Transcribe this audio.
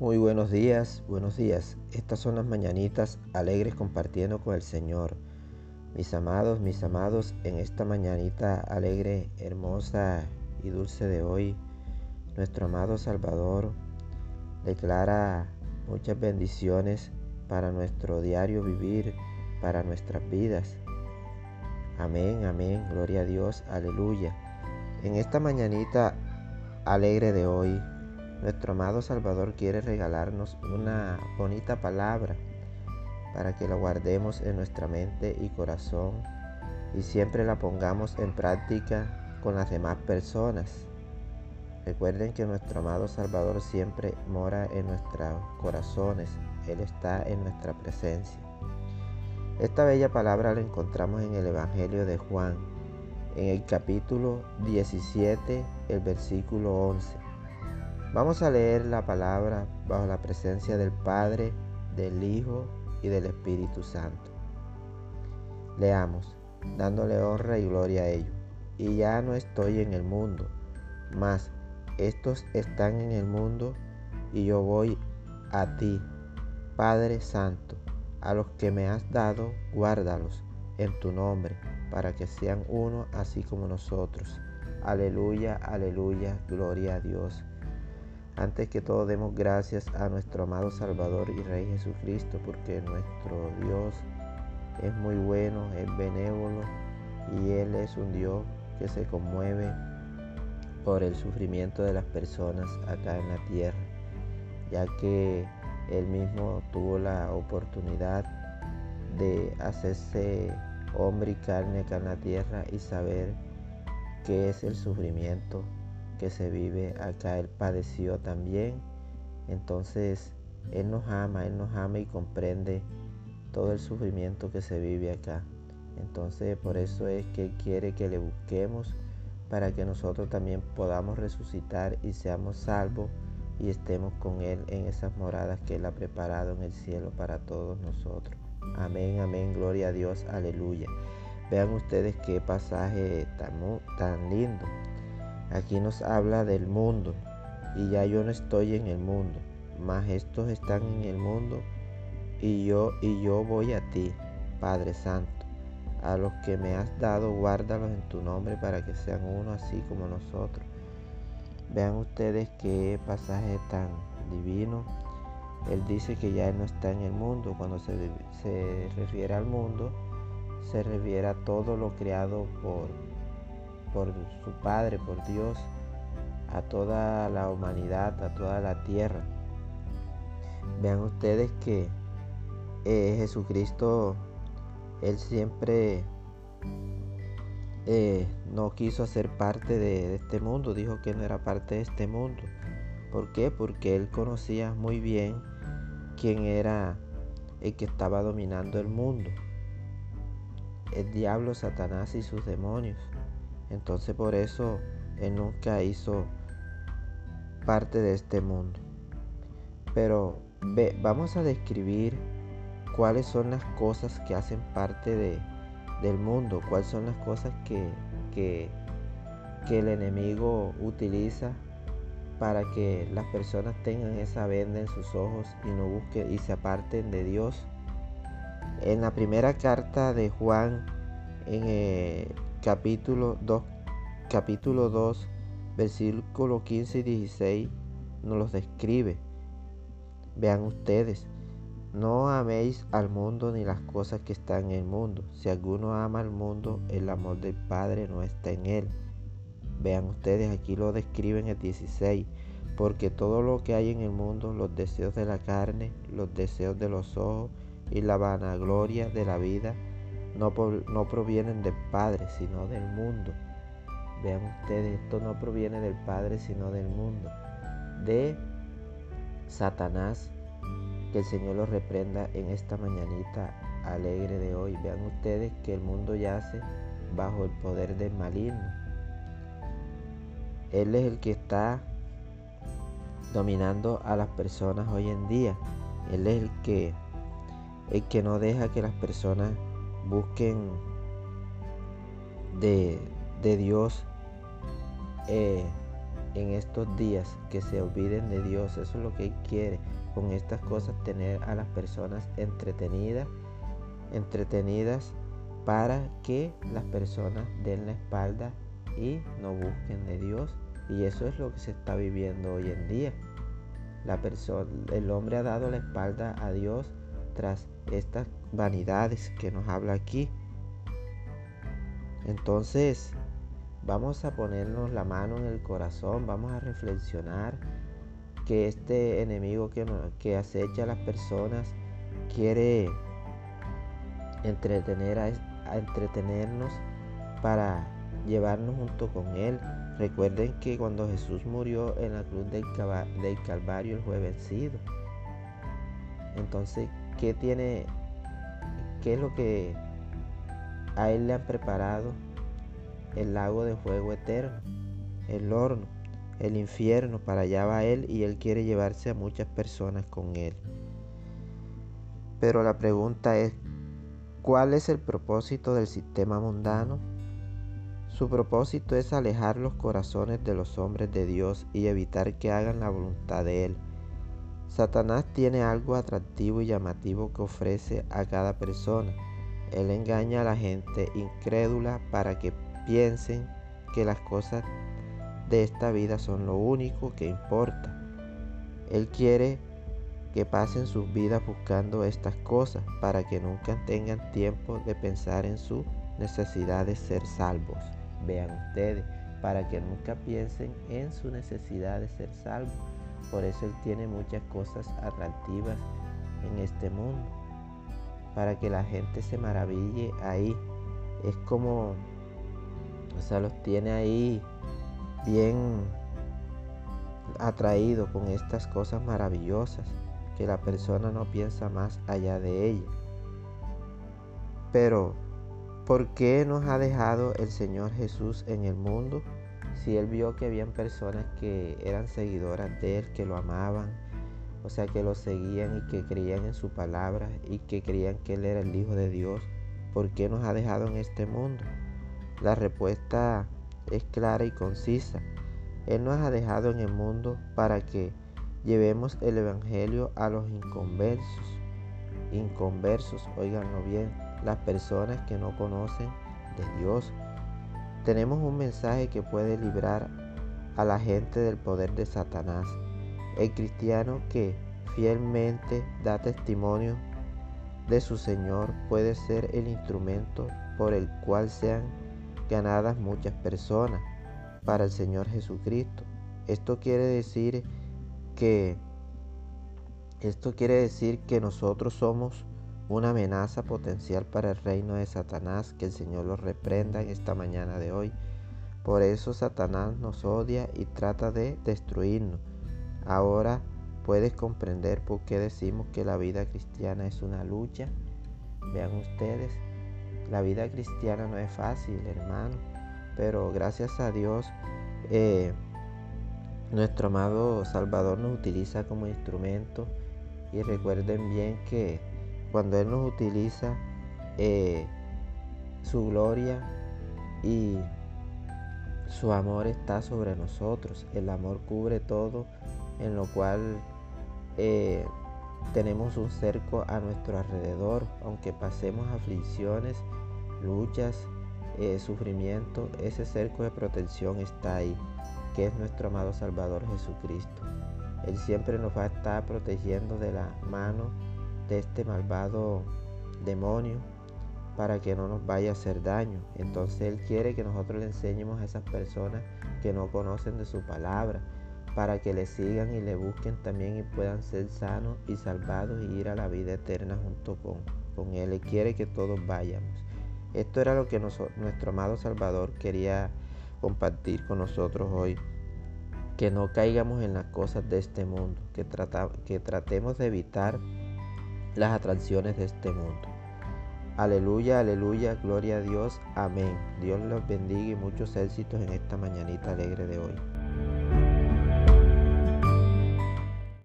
Muy buenos días, buenos días. Estas son las mañanitas alegres compartiendo con el Señor. Mis amados, mis amados, en esta mañanita alegre, hermosa y dulce de hoy, nuestro amado Salvador declara muchas bendiciones para nuestro diario vivir, para nuestras vidas. Amén, amén, gloria a Dios, aleluya. En esta mañanita alegre de hoy, nuestro amado Salvador quiere regalarnos una bonita palabra para que la guardemos en nuestra mente y corazón y siempre la pongamos en práctica con las demás personas. Recuerden que nuestro amado Salvador siempre mora en nuestros corazones, Él está en nuestra presencia. Esta bella palabra la encontramos en el Evangelio de Juan, en el capítulo 17, el versículo 11. Vamos a leer la palabra bajo la presencia del Padre, del Hijo y del Espíritu Santo. Leamos, dándole honra y gloria a ellos. Y ya no estoy en el mundo, mas estos están en el mundo y yo voy a ti, Padre Santo. A los que me has dado, guárdalos en tu nombre, para que sean uno así como nosotros. Aleluya, aleluya, gloria a Dios. Antes que todo demos gracias a nuestro amado Salvador y Rey Jesucristo porque nuestro Dios es muy bueno, es benévolo y Él es un Dios que se conmueve por el sufrimiento de las personas acá en la tierra, ya que Él mismo tuvo la oportunidad de hacerse hombre y carne acá en la tierra y saber qué es el sufrimiento que se vive acá. Él padeció también. Entonces, Él nos ama, Él nos ama y comprende todo el sufrimiento que se vive acá. Entonces, por eso es que Él quiere que le busquemos para que nosotros también podamos resucitar y seamos salvos y estemos con Él en esas moradas que Él ha preparado en el cielo para todos nosotros. Amén, amén, gloria a Dios, aleluya. Vean ustedes qué pasaje tan, tan lindo. Aquí nos habla del mundo y ya yo no estoy en el mundo, mas estos están en el mundo y yo y yo voy a ti, Padre Santo. A los que me has dado, guárdalos en tu nombre para que sean uno así como nosotros. Vean ustedes qué pasaje tan divino. Él dice que ya no está en el mundo. Cuando se, se refiere al mundo, se refiere a todo lo creado por por su Padre, por Dios, a toda la humanidad, a toda la tierra. Vean ustedes que eh, Jesucristo, Él siempre eh, no quiso hacer parte de, de este mundo, dijo que no era parte de este mundo. ¿Por qué? Porque Él conocía muy bien quién era el que estaba dominando el mundo. El diablo, Satanás y sus demonios. Entonces por eso Él nunca hizo parte de este mundo. Pero vamos a describir cuáles son las cosas que hacen parte de, del mundo, cuáles son las cosas que, que, que el enemigo utiliza para que las personas tengan esa venda en sus ojos y no busquen y se aparten de Dios. En la primera carta de Juan, en el capítulo 2, capítulo 2, versículo 15 y 16 nos los describe. Vean ustedes, no améis al mundo ni las cosas que están en el mundo. Si alguno ama al mundo, el amor del Padre no está en él. Vean ustedes, aquí lo describen el 16. Porque todo lo que hay en el mundo, los deseos de la carne, los deseos de los ojos y la vanagloria de la vida, no, provienen del Padre, sino del mundo. Vean ustedes, esto no proviene del Padre, sino del mundo. De Satanás, que el Señor los reprenda en esta mañanita alegre de hoy. Vean ustedes que el mundo yace bajo el poder del maligno. Él es el que está dominando a las personas hoy en día. Él es el que, el que no deja que las personas busquen de, de Dios eh, en estos días que se olviden de Dios. Eso es lo que Él quiere con estas cosas, tener a las personas entretenidas, entretenidas para que las personas den la espalda y no busquen de Dios. Y eso es lo que se está viviendo hoy en día. La el hombre ha dado la espalda a Dios tras estas vanidades que nos habla aquí. Entonces, vamos a ponernos la mano en el corazón, vamos a reflexionar que este enemigo que, que acecha a las personas quiere entretener a, entretenernos para llevarnos junto con Él. Recuerden que cuando Jesús murió en la cruz del, del Calvario, Él fue vencido. Entonces, ¿qué tiene, qué es lo que a Él le han preparado? El lago de fuego eterno, el horno, el infierno, para allá va Él y Él quiere llevarse a muchas personas con Él. Pero la pregunta es, ¿Cuál es el propósito del sistema mundano? Su propósito es alejar los corazones de los hombres de Dios y evitar que hagan la voluntad de Él. Satanás tiene algo atractivo y llamativo que ofrece a cada persona. Él engaña a la gente incrédula para que piensen que las cosas de esta vida son lo único que importa. Él quiere que pasen sus vidas buscando estas cosas para que nunca tengan tiempo de pensar en su necesidad de ser salvos. Vean ustedes, para que nunca piensen en su necesidad de ser salvos. Por eso Él tiene muchas cosas atractivas en este mundo, para que la gente se maraville ahí. Es como, o sea, los tiene ahí bien atraídos con estas cosas maravillosas que la persona no piensa más allá de ella. Pero, ¿por qué nos ha dejado el Señor Jesús en el mundo? Si Él vio que habían personas que eran seguidoras de Él, que lo amaban, o sea, que lo seguían y que creían en su palabra y que creían que Él era el Hijo de Dios, ¿por qué nos ha dejado en este mundo? La respuesta es clara y concisa. Él nos ha dejado en el mundo para que Llevemos el Evangelio a los inconversos. Inconversos, oiganlo bien, las personas que no conocen de Dios. Tenemos un mensaje que puede librar a la gente del poder de Satanás. El cristiano que fielmente da testimonio de su Señor puede ser el instrumento por el cual sean ganadas muchas personas para el Señor Jesucristo. Esto quiere decir que esto quiere decir que nosotros somos una amenaza potencial para el reino de Satanás, que el Señor lo reprenda en esta mañana de hoy. Por eso Satanás nos odia y trata de destruirnos. Ahora puedes comprender por qué decimos que la vida cristiana es una lucha. Vean ustedes, la vida cristiana no es fácil, hermano, pero gracias a Dios eh, nuestro amado Salvador nos utiliza como instrumento y recuerden bien que cuando Él nos utiliza, eh, su gloria y su amor está sobre nosotros. El amor cubre todo, en lo cual eh, tenemos un cerco a nuestro alrededor, aunque pasemos aflicciones, luchas, eh, sufrimiento, ese cerco de protección está ahí que es nuestro amado Salvador Jesucristo. Él siempre nos va a estar protegiendo de la mano de este malvado demonio para que no nos vaya a hacer daño. Entonces Él quiere que nosotros le enseñemos a esas personas que no conocen de su palabra, para que le sigan y le busquen también y puedan ser sanos y salvados y ir a la vida eterna junto con, con Él. Él quiere que todos vayamos. Esto era lo que nuestro amado Salvador quería compartir con nosotros hoy. Que no caigamos en las cosas de este mundo, que, que tratemos de evitar las atracciones de este mundo. Aleluya, aleluya, gloria a Dios, amén. Dios los bendiga y muchos éxitos en esta mañanita alegre de hoy.